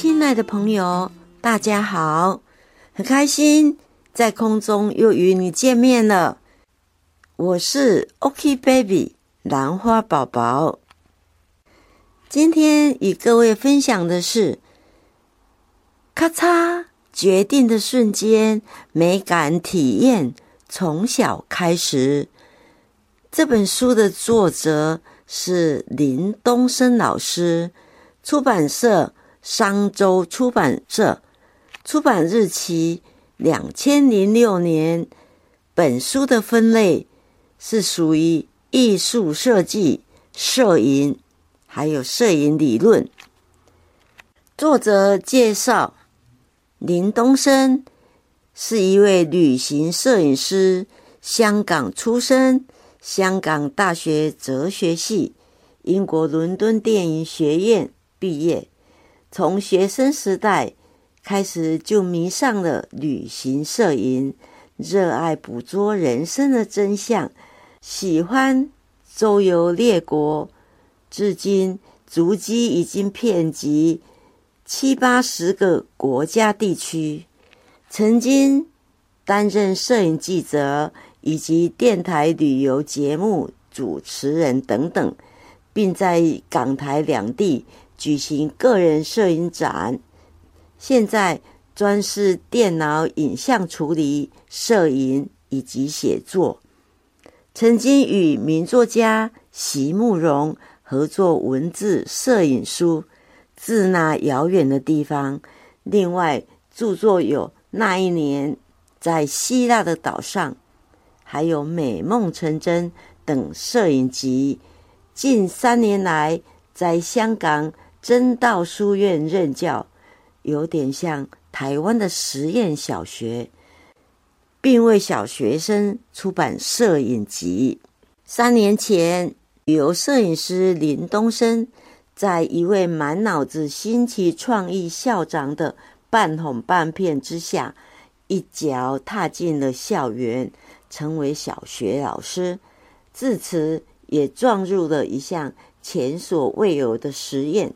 亲爱的朋友，大家好，很开心在空中又与你见面了。我是 OK Baby 兰花宝宝，今天与各位分享的是咔嚓决定的瞬间，美感体验从小开始。这本书的作者是林东升老师，出版社商周出版社，出版日期两千零六年。本书的分类是属于艺术设计、摄影，还有摄影理论。作者介绍：林东升是一位旅行摄影师，香港出生。香港大学哲学系、英国伦敦电影学院毕业，从学生时代开始就迷上了旅行摄影，热爱捕捉人生的真相，喜欢周游列国，至今足迹已经遍及七八十个国家地区，曾经担任摄影记者。以及电台旅游节目主持人等等，并在港台两地举行个人摄影展。现在专事电脑影像处理、摄影以及写作。曾经与名作家席慕容合作文字摄影书《自那遥远的地方》，另外著作有《那一年在希腊的岛上》。还有《美梦成真》等摄影集。近三年来，在香港真道书院任教，有点像台湾的实验小学，并为小学生出版摄影集。三年前，旅游摄影师林东升，在一位满脑子新奇创意校长的半哄半骗之下，一脚踏进了校园。成为小学老师，自此也撞入了一项前所未有的实验，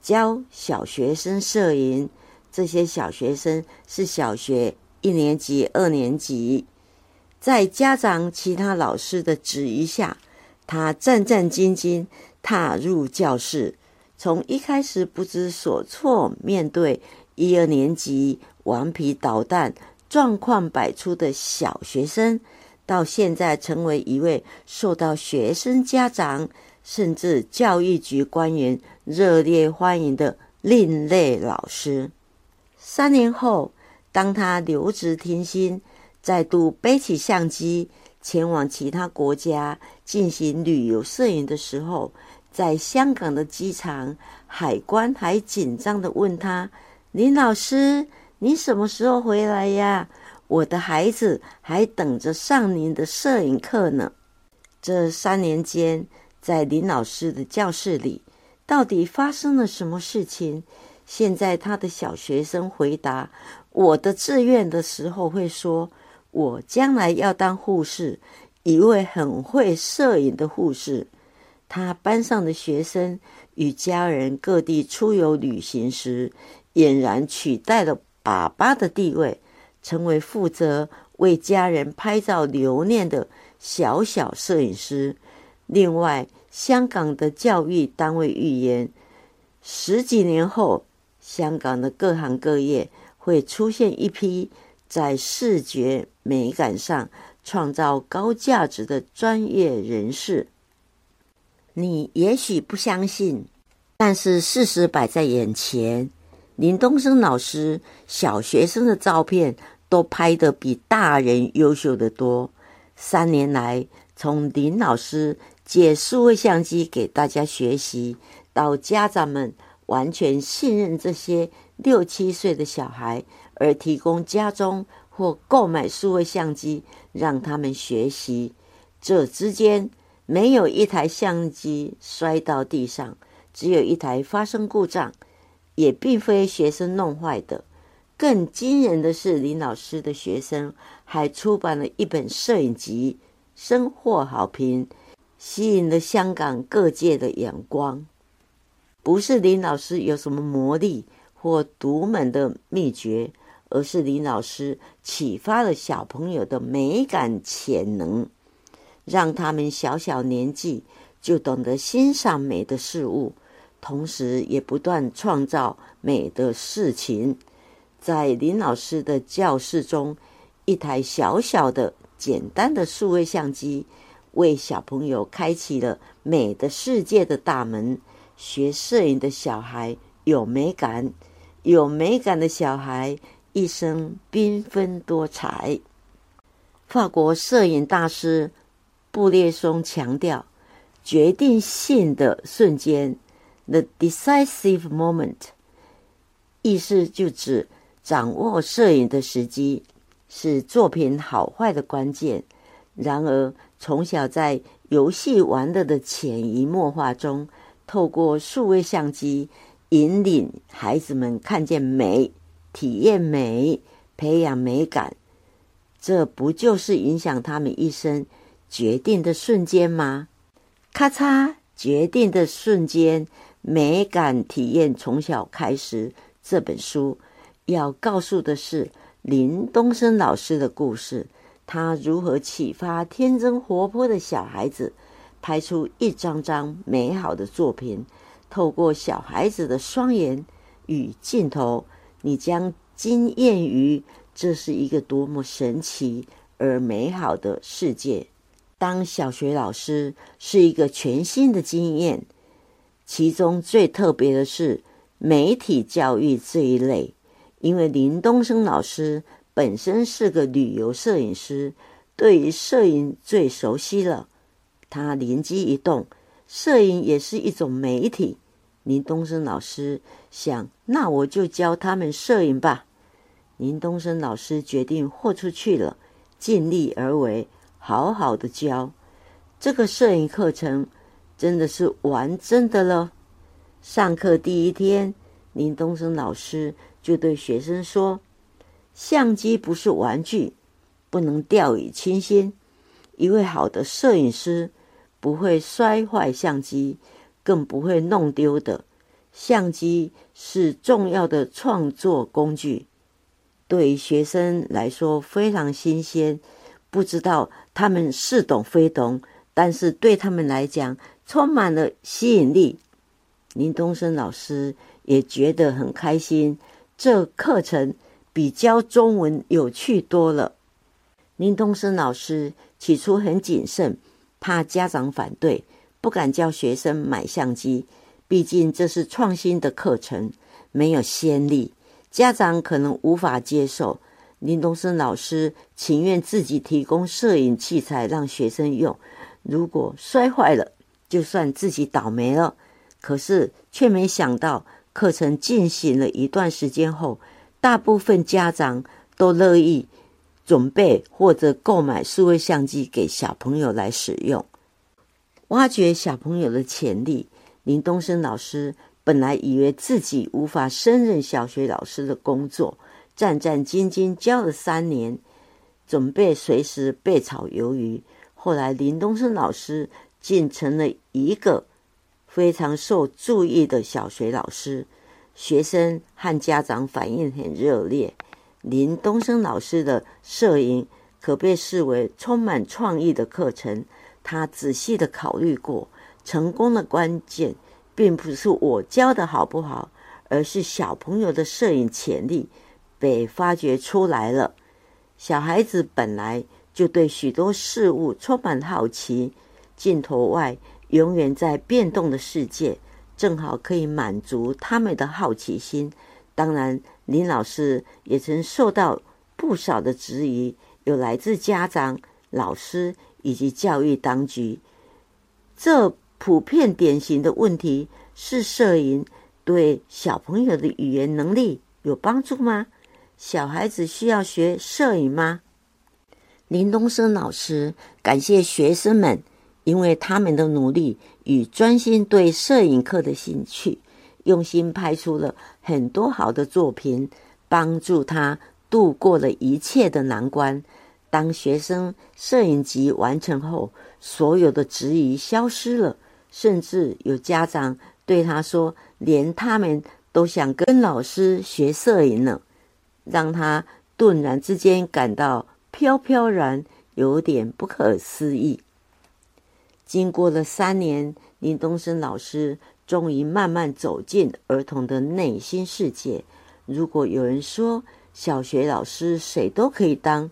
教小学生摄影。这些小学生是小学一年级、二年级，在家长、其他老师的指引下，他战战兢兢踏入教室。从一开始不知所措，面对一二年级顽皮捣蛋。状况百出的小学生，到现在成为一位受到学生家长甚至教育局官员热烈欢迎的另类老师。三年后，当他留职停薪，再度背起相机前往其他国家进行旅游摄影的时候，在香港的机场，海关还紧张的问他：“林老师。”你什么时候回来呀？我的孩子还等着上您的摄影课呢。这三年间，在林老师的教室里，到底发生了什么事情？现在他的小学生回答我的志愿的时候，会说：“我将来要当护士，一位很会摄影的护士。”他班上的学生与家人各地出游旅行时，俨然取代了。爸爸的地位，成为负责为家人拍照留念的小小摄影师。另外，香港的教育单位预言，十几年后，香港的各行各业会出现一批在视觉美感上创造高价值的专业人士。你也许不相信，但是事实摆在眼前。林东升老师小学生的照片都拍得比大人优秀的多。三年来，从林老师借数位相机给大家学习，到家长们完全信任这些六七岁的小孩，而提供家中或购买数位相机让他们学习，这之间没有一台相机摔到地上，只有一台发生故障。也并非学生弄坏的，更惊人的是，林老师的学生还出版了一本摄影集，深获好评，吸引了香港各界的眼光。不是林老师有什么魔力或独门的秘诀，而是林老师启发了小朋友的美感潜能，让他们小小年纪就懂得欣赏美的事物，同时也不断创造美的事情。在林老师的教室中，一台小小的、简单的数位相机，为小朋友开启了美的世界的大门。学摄影的小孩有美感，有美感的小孩一生缤纷多彩。法国摄影大师布列松强调，决定性的瞬间 （the decisive moment），意思就指掌握摄影的时机是作品好坏的关键。然而，从小在游戏玩乐的潜移默化中。透过数位相机引领孩子们看见美、体验美、培养美感，这不就是影响他们一生决定的瞬间吗？咔嚓，决定的瞬间，美感体验从小开始。这本书要告诉的是林东升老师的故事，他如何启发天真活泼的小孩子。拍出一张张美好的作品，透过小孩子的双眼与镜头，你将惊艳于这是一个多么神奇而美好的世界。当小学老师是一个全新的经验，其中最特别的是媒体教育这一类，因为林东升老师本身是个旅游摄影师，对于摄影最熟悉了。他灵机一动，摄影也是一种媒体。林东升老师想，那我就教他们摄影吧。林东升老师决定豁出去了，尽力而为，好好的教。这个摄影课程真的是玩真的了。上课第一天，林东升老师就对学生说：“相机不是玩具，不能掉以轻心。一位好的摄影师。”不会摔坏相机，更不会弄丢的。相机是重要的创作工具，对于学生来说非常新鲜，不知道他们似懂非懂，但是对他们来讲充满了吸引力。林东升老师也觉得很开心，这课程比教中文有趣多了。林东升老师起初很谨慎。怕家长反对，不敢教学生买相机，毕竟这是创新的课程，没有先例，家长可能无法接受。林东升老师情愿自己提供摄影器材让学生用，如果摔坏了，就算自己倒霉了。可是却没想到，课程进行了一段时间后，大部分家长都乐意。准备或者购买数位相机给小朋友来使用，挖掘小朋友的潜力。林东升老师本来以为自己无法胜任小学老师的工作，战战兢兢教了三年，准备随时被炒鱿鱼。后来林东升老师竟成了一个非常受注意的小学老师，学生和家长反应很热烈。林东升老师的摄影可被视为充满创意的课程。他仔细的考虑过，成功的关键并不是我教的好不好，而是小朋友的摄影潜力被发掘出来了。小孩子本来就对许多事物充满好奇，镜头外永远在变动的世界，正好可以满足他们的好奇心。当然，林老师也曾受到不少的质疑，有来自家长、老师以及教育当局。这普遍典型的问题是：摄影对小朋友的语言能力有帮助吗？小孩子需要学摄影吗？林东升老师感谢学生们，因为他们的努力与专心对摄影课的兴趣。用心拍出了很多好的作品，帮助他度过了一切的难关。当学生摄影集完成后，所有的质疑消失了，甚至有家长对他说，连他们都想跟老师学摄影呢，让他顿然之间感到飘飘然，有点不可思议。经过了三年，林东升老师终于慢慢走进儿童的内心世界。如果有人说小学老师谁都可以当，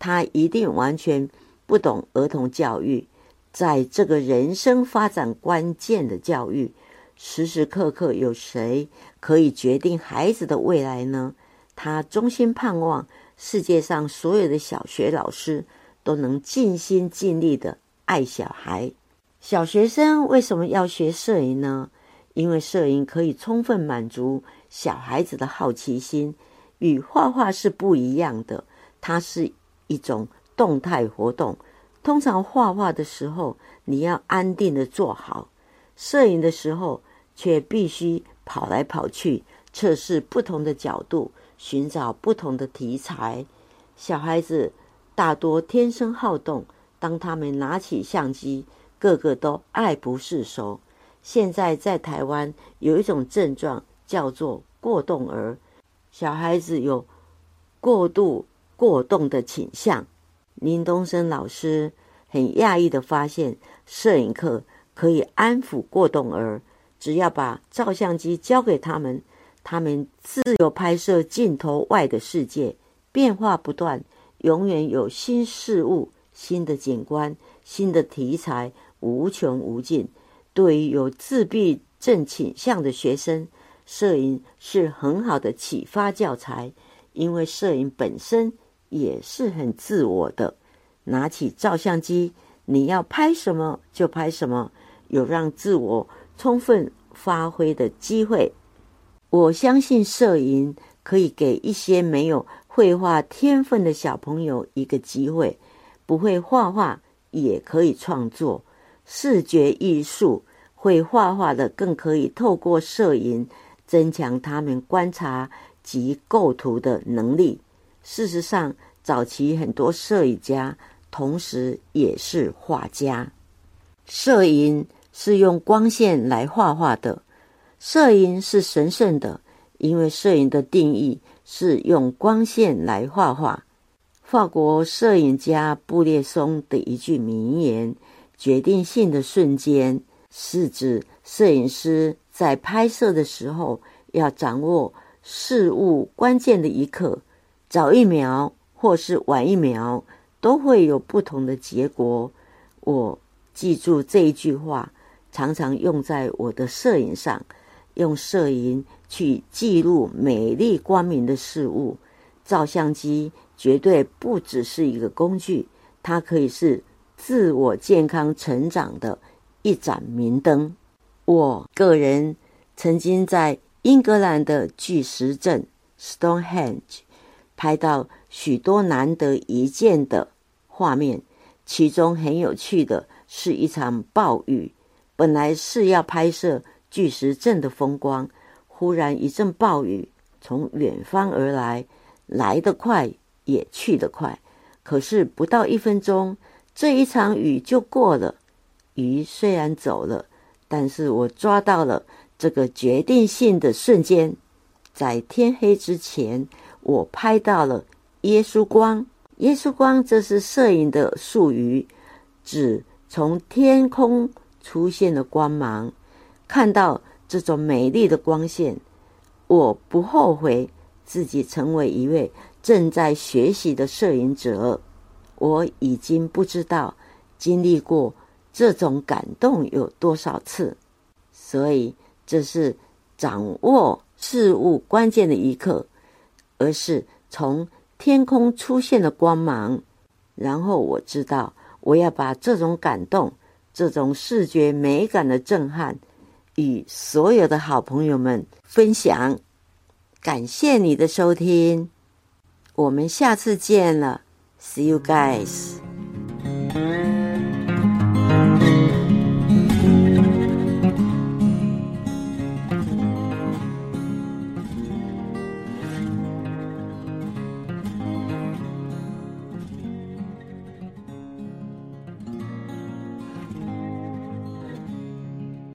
他一定完全不懂儿童教育。在这个人生发展关键的教育，时时刻刻有谁可以决定孩子的未来呢？他衷心盼望世界上所有的小学老师都能尽心尽力的爱小孩。小学生为什么要学摄影呢？因为摄影可以充分满足小孩子的好奇心，与画画是不一样的。它是一种动态活动。通常画画的时候，你要安定的坐好；摄影的时候，却必须跑来跑去，测试不同的角度，寻找不同的题材。小孩子大多天生好动，当他们拿起相机，个个都爱不释手。现在在台湾有一种症状叫做过动儿，小孩子有过度过动的倾向。林东升老师很讶异的发现，摄影课可以安抚过动儿，只要把照相机交给他们，他们自由拍摄镜头外的世界，变化不断，永远有新事物、新的景观、新的题材，无穷无尽。对于有自闭症倾向的学生，摄影是很好的启发教材，因为摄影本身也是很自我的。拿起照相机，你要拍什么就拍什么，有让自我充分发挥的机会。我相信摄影可以给一些没有绘画天分的小朋友一个机会，不会画画也可以创作。视觉艺术会画画的，更可以透过摄影增强他们观察及构图的能力。事实上，早期很多摄影家同时也是画家。摄影是用光线来画画的，摄影是神圣的，因为摄影的定义是用光线来画画。法国摄影家布列松的一句名言。决定性的瞬间，是指摄影师在拍摄的时候要掌握事物关键的一刻，早一秒或是晚一秒，都会有不同的结果。我记住这一句话，常常用在我的摄影上，用摄影去记录美丽光明的事物。照相机绝对不只是一个工具，它可以是。自我健康成长的一盏明灯。我个人曾经在英格兰的巨石阵 （Stonehenge） 拍到许多难得一见的画面，其中很有趣的是一场暴雨。本来是要拍摄巨石阵的风光，忽然一阵暴雨从远方而来，来得快也去得快。可是不到一分钟。这一场雨就过了，鱼虽然走了，但是我抓到了这个决定性的瞬间，在天黑之前，我拍到了耶稣光。耶稣光，这是摄影的术语，指从天空出现的光芒。看到这种美丽的光线，我不后悔自己成为一位正在学习的摄影者。我已经不知道经历过这种感动有多少次，所以这是掌握事物关键的一刻，而是从天空出现的光芒，然后我知道我要把这种感动、这种视觉美感的震撼与所有的好朋友们分享。感谢你的收听，我们下次见了。See you guys.